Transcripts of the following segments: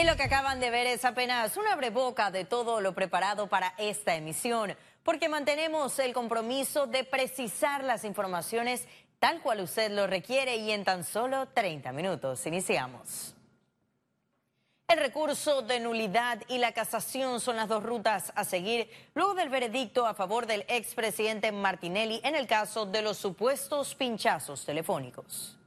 Y lo que acaban de ver es apenas una breboca de todo lo preparado para esta emisión, porque mantenemos el compromiso de precisar las informaciones tal cual usted lo requiere y en tan solo 30 minutos. Iniciamos. El recurso de nulidad y la casación son las dos rutas a seguir luego del veredicto a favor del expresidente Martinelli en el caso de los supuestos pinchazos telefónicos.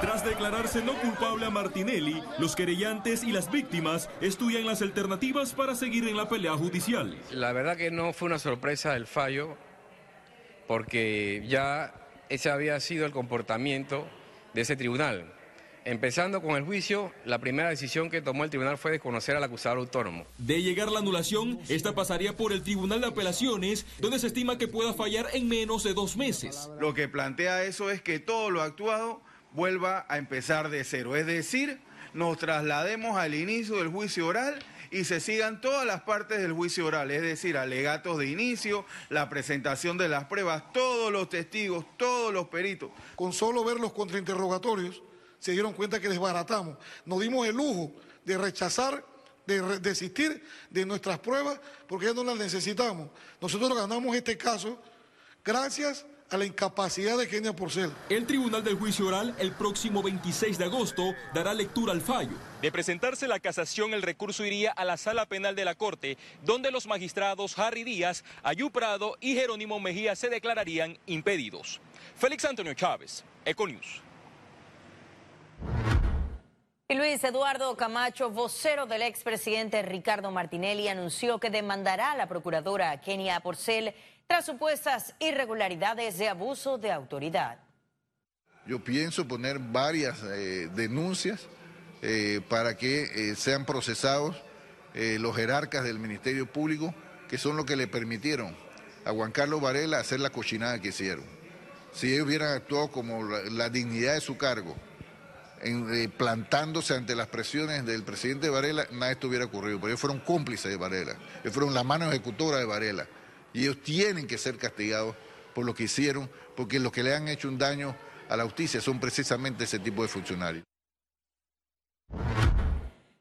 Tras declararse no culpable a Martinelli, los querellantes y las víctimas estudian las alternativas para seguir en la pelea judicial. La verdad que no fue una sorpresa el fallo, porque ya ese había sido el comportamiento de ese tribunal. Empezando con el juicio, la primera decisión que tomó el tribunal fue desconocer al acusador autónomo. De llegar la anulación, esta pasaría por el Tribunal de Apelaciones, donde se estima que pueda fallar en menos de dos meses. Lo que plantea eso es que todo lo actuado vuelva a empezar de cero. Es decir, nos traslademos al inicio del juicio oral y se sigan todas las partes del juicio oral, es decir, alegatos de inicio, la presentación de las pruebas, todos los testigos, todos los peritos. Con solo ver los contrainterrogatorios, se dieron cuenta que desbaratamos. Nos dimos el lujo de rechazar, de desistir de nuestras pruebas porque ya no las necesitamos. Nosotros ganamos este caso gracias a la incapacidad de Kenia Porcel. El Tribunal del Juicio Oral el próximo 26 de agosto dará lectura al fallo. De presentarse la casación, el recurso iría a la sala penal de la Corte, donde los magistrados Harry Díaz, Ayú Prado y Jerónimo Mejía se declararían impedidos. Félix Antonio Chávez, Econius. Y Luis Eduardo Camacho, vocero del expresidente Ricardo Martinelli, anunció que demandará a la procuradora Kenia Porcel tras supuestas irregularidades de abuso de autoridad. Yo pienso poner varias eh, denuncias eh, para que eh, sean procesados los jerarcas del Ministerio Público, que son los que le permitieron a Juan Carlos Varela hacer la cochinada que hicieron. Si ellos hubieran actuado como la, dignidad de su cargo, plantándose ante las presiones del presidente Varela, nada de esto hubiera ocurrido, pero ellos fueron cómplices de Varela, ellos fueron la mano ejecutora de Varela y ellos tienen que ser castigados por lo que hicieron, porque los que le han hecho un daño a la justicia son precisamente ese tipo de funcionarios.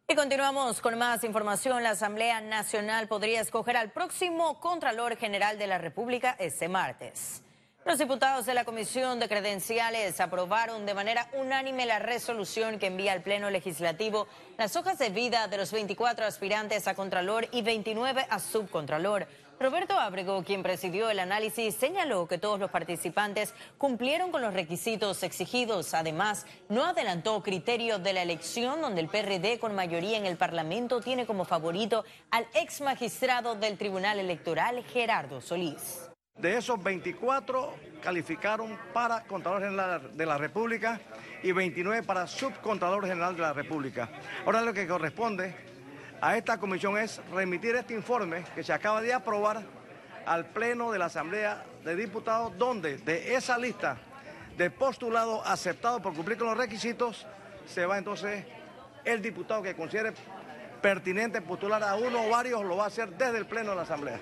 Y continuamos con más información. La Asamblea Nacional podría escoger al próximo Contralor General de la República este martes. Los diputados de la Comisión de Credenciales aprobaron de manera unánime la resolución que envía al Pleno Legislativo las hojas de vida de los 24 aspirantes a Contralor y 29 a Subcontralor. Roberto Abrego, quien presidió el análisis, señaló que todos los participantes cumplieron con los requisitos exigidos. Además, no adelantó criterio de la elección donde el PRD con mayoría en el Parlamento tiene como favorito al ex magistrado del Tribunal Electoral, Gerardo Solís. De esos 24 calificaron para Contador General de la República y 29 para Subcontador General de la República. Ahora lo que corresponde a esta comisión es remitir este informe que se acaba de aprobar al Pleno de la Asamblea de Diputados, donde de esa lista de postulados aceptados por cumplir con los requisitos, se va entonces el diputado que considere pertinente postular a uno o varios, lo va a hacer desde el Pleno de la Asamblea.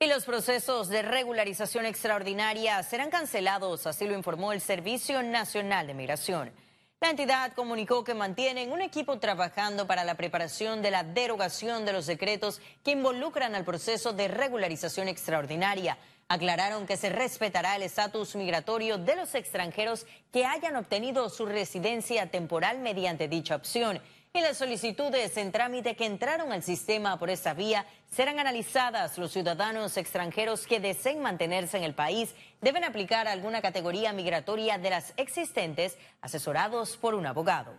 Y los procesos de regularización extraordinaria serán cancelados, así lo informó el Servicio Nacional de Migración. La entidad comunicó que mantienen un equipo trabajando para la preparación de la derogación de los decretos que involucran al proceso de regularización extraordinaria. Aclararon que se respetará el estatus migratorio de los extranjeros que hayan obtenido su residencia temporal mediante dicha opción y las solicitudes en trámite que entraron al sistema por esta vía serán analizadas. Los ciudadanos extranjeros que deseen mantenerse en el país deben aplicar alguna categoría migratoria de las existentes, asesorados por un abogado.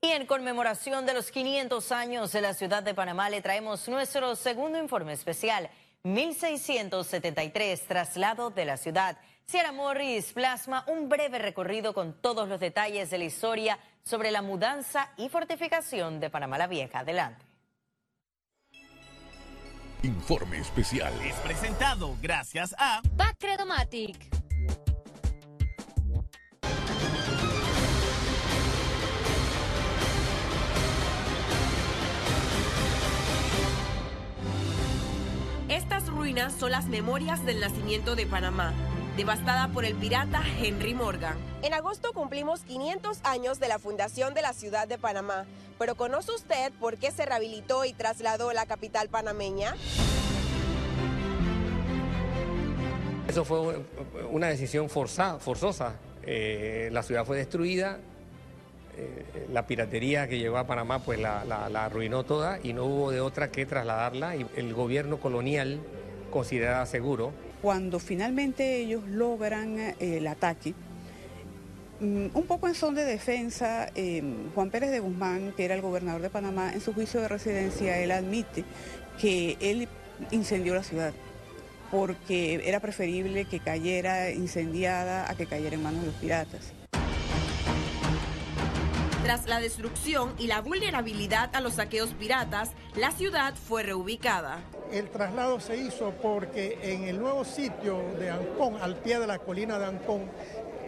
Y en conmemoración de los 500 años de la ciudad de Panamá le traemos nuestro segundo informe especial, 1673, traslado de la ciudad. Sierra Morris plasma un breve recorrido con todos los detalles de la historia sobre la mudanza y fortificación de Panamá la Vieja. Adelante. Informe especial. Es presentado gracias a Bacredomatic. Estas ruinas son las memorias del nacimiento de Panamá devastada por el pirata Henry Morgan. En agosto cumplimos 500 años de la fundación de la ciudad de Panamá, pero ¿conoce usted por qué se rehabilitó y trasladó la capital panameña? Eso fue una decisión forzosa. Eh, la ciudad fue destruida, eh, la piratería que llegó a Panamá pues la, arruinó toda y no hubo de otra que trasladarla y el gobierno colonial consideraba seguro. Cuando finalmente ellos logran eh, el ataque, mm, un poco en son de defensa, Juan Pérez de Guzmán, que era el gobernador de Panamá, en su juicio de residencia, él admite que él incendió la ciudad porque era preferible que cayera incendiada a que cayera en manos de los piratas. Tras la destrucción y la vulnerabilidad a los saqueos piratas, la ciudad fue reubicada. El traslado se hizo porque en el nuevo sitio de Ancón, al pie de la colina de Ancón,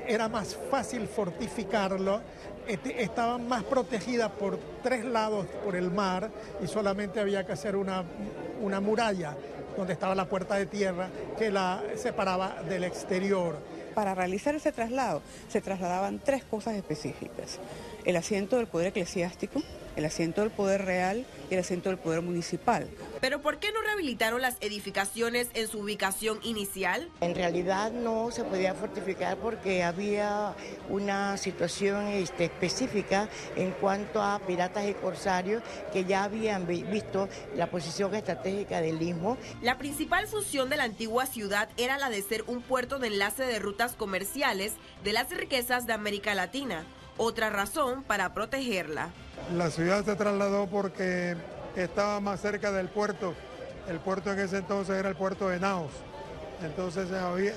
era más fácil fortificarlo, estaba más protegida por tres lados por el mar y solamente había que hacer una, una muralla donde estaba la puerta de tierra que la separaba del exterior. Para realizar ese traslado se trasladaban tres cosas específicas. El asiento del poder eclesiástico, el asiento del poder real y el asiento del poder municipal. Pero ¿por qué no rehabilitaron las edificaciones en su ubicación inicial? En realidad no se podía fortificar porque había una situación este, específica en cuanto a piratas y corsarios que ya habían visto la posición estratégica del istmo. La principal función de la antigua ciudad era la de ser un puerto de enlace de rutas comerciales de las riquezas de América Latina otra razón para protegerla. La ciudad se trasladó porque estaba más cerca del puerto. El puerto en ese entonces era el puerto de Naos. Entonces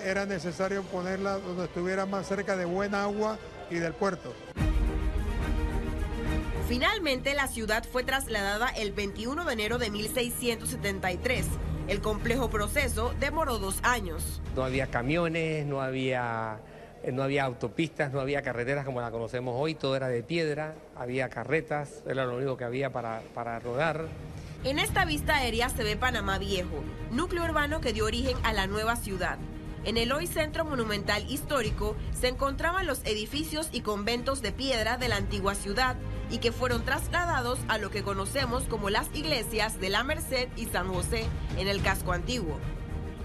era necesario ponerla donde estuviera más cerca de buen agua y del puerto. Finalmente la ciudad fue trasladada el 21 de enero de 1673. El complejo proceso demoró dos años. No había camiones, no había no había autopistas, no había carreteras como la conocemos hoy, todo era de piedra, había carretas, era lo único que había para, para rodar. En esta vista aérea se ve Panamá Viejo, núcleo urbano que dio origen a la nueva ciudad. En el hoy centro monumental histórico se encontraban los edificios y conventos de piedra de la antigua ciudad y que fueron trasladados a lo que conocemos como las iglesias de la Merced y San José en el casco antiguo.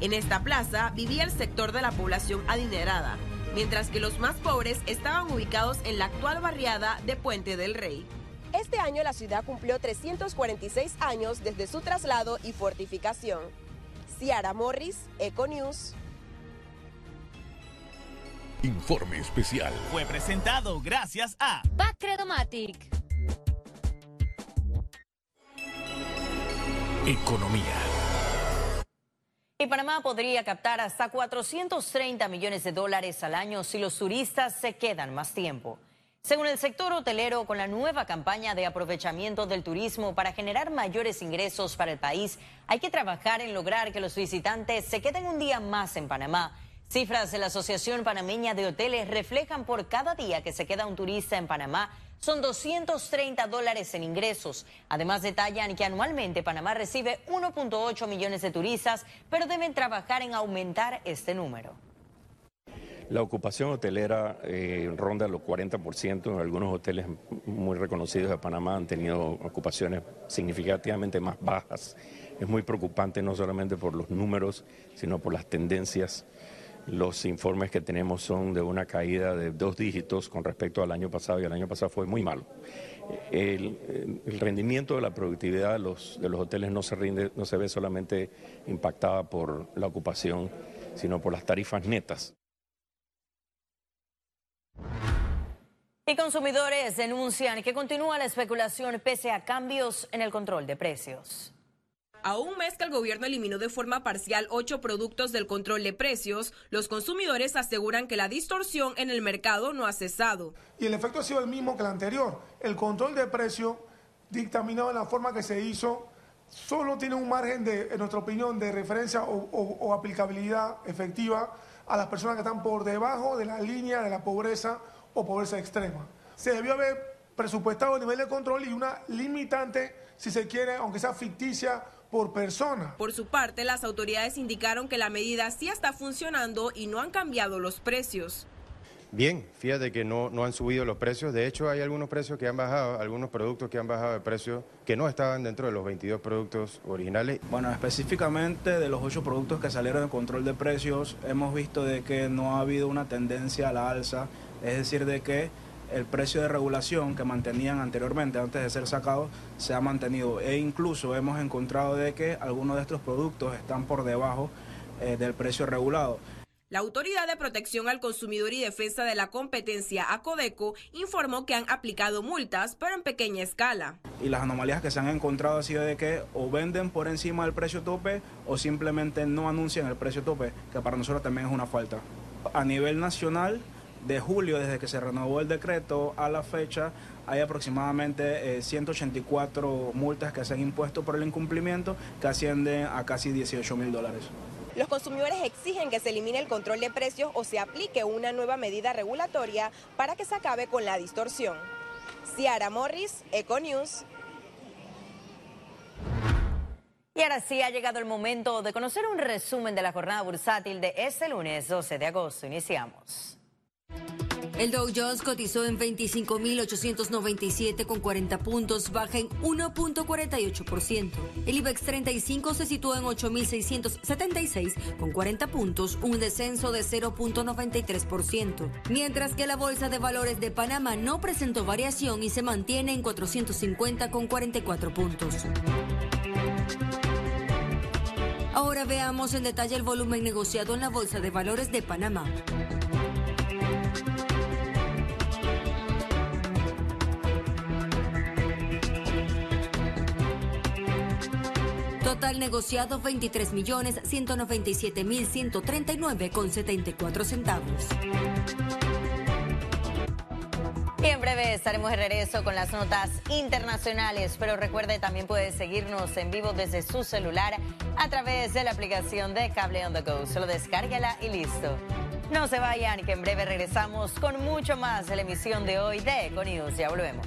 En esta plaza vivía el sector de la población adinerada, mientras que los más pobres estaban ubicados en la actual barriada de Puente del Rey. Este año la ciudad cumplió 346 años desde su traslado y fortificación. Ciara Morris, Econews. Informe especial. Fue presentado gracias a Bacredomatic. Economía. Y Panamá podría captar hasta 430 millones de dólares al año si los turistas se quedan más tiempo. Según el sector hotelero, con la nueva campaña de aprovechamiento del turismo para generar mayores ingresos para el país, hay que trabajar en lograr que los visitantes se queden un día más en Panamá. Cifras de la Asociación Panameña de Hoteles reflejan por cada día que se queda un turista en Panamá son 230 dólares en ingresos. Además detallan que anualmente Panamá recibe 1.8 millones de turistas, pero deben trabajar en aumentar este número. La ocupación hotelera eh, ronda los 40%. En algunos hoteles muy reconocidos de Panamá han tenido ocupaciones significativamente más bajas. Es muy preocupante no solamente por los números, sino por las tendencias los informes que tenemos son de una caída de dos dígitos con respecto al año pasado y el año pasado fue muy malo. El, rendimiento de la productividad de los, de los hoteles no se, rinde, no se ve solamente impactada por la ocupación, sino por las tarifas netas. Y consumidores denuncian que continúa la especulación pese a cambios en el control de precios. A un mes que el gobierno eliminó de forma parcial ocho productos del control de precios, los consumidores aseguran que la distorsión en el mercado no ha cesado. Y el efecto ha sido el mismo que el anterior. El control de precio dictaminado en la forma que se hizo solo tiene un margen de, en nuestra opinión, de referencia o, aplicabilidad efectiva a las personas que están por debajo de la línea de la pobreza o pobreza extrema. Se debió haber presupuestado el nivel de control y una limitante, si se quiere, aunque sea ficticia, por persona. Por su parte, las autoridades indicaron que la medida sí está funcionando y no han cambiado los precios. Bien, fíjate que no, no han subido los precios. De hecho, hay algunos precios que han bajado, algunos productos que han bajado de precio que no estaban dentro de los 22 productos originales. Bueno, específicamente de los 8 productos que salieron de control de precios, hemos visto de que no ha habido una tendencia a la alza, es decir, de que el precio de regulación que mantenían anteriormente, antes de ser sacados, se ha mantenido. E incluso hemos encontrado de que algunos de estos productos están por debajo eh, del precio regulado. La Autoridad de Protección al Consumidor y Defensa de la Competencia, ACODECO, informó que han aplicado multas, pero en pequeña escala. Y las anomalías que se han encontrado ha sido de que o venden por encima del precio tope o simplemente no anuncian el precio tope, que para nosotros también es una falta. A nivel nacional, de julio, desde que se renovó el decreto a la fecha, hay aproximadamente 184 eh, multas que se han impuesto por el incumplimiento, que ascienden a casi 18 mil dólares. Los consumidores exigen que se elimine el control de precios o se aplique una nueva medida regulatoria para que se acabe con la distorsión. Ciara Morris, Econews. Y ahora sí ha llegado el momento de conocer un resumen de la jornada bursátil de este lunes 12 de agosto. Iniciamos. El Dow Jones cotizó en 25.897 con 40 puntos, baja en 1.48%. El IBEX 35 se situó en 8.676 con 40 puntos, un descenso de 0.93%. Mientras que la Bolsa de Valores de Panamá no presentó variación y se mantiene en 450 con 44 puntos. Ahora veamos en detalle el volumen negociado en la Bolsa de Valores de Panamá. Total negociado 23 millones 197 mil 139 con 74 centavos. Y en breve estaremos de regreso con las notas internacionales, pero recuerde también puede seguirnos en vivo desde su celular a través de la aplicación de Cable on the Go. Solo descárguela y listo. No se vayan, que en breve regresamos con mucho más de la emisión de hoy de Econius. Ya volvemos.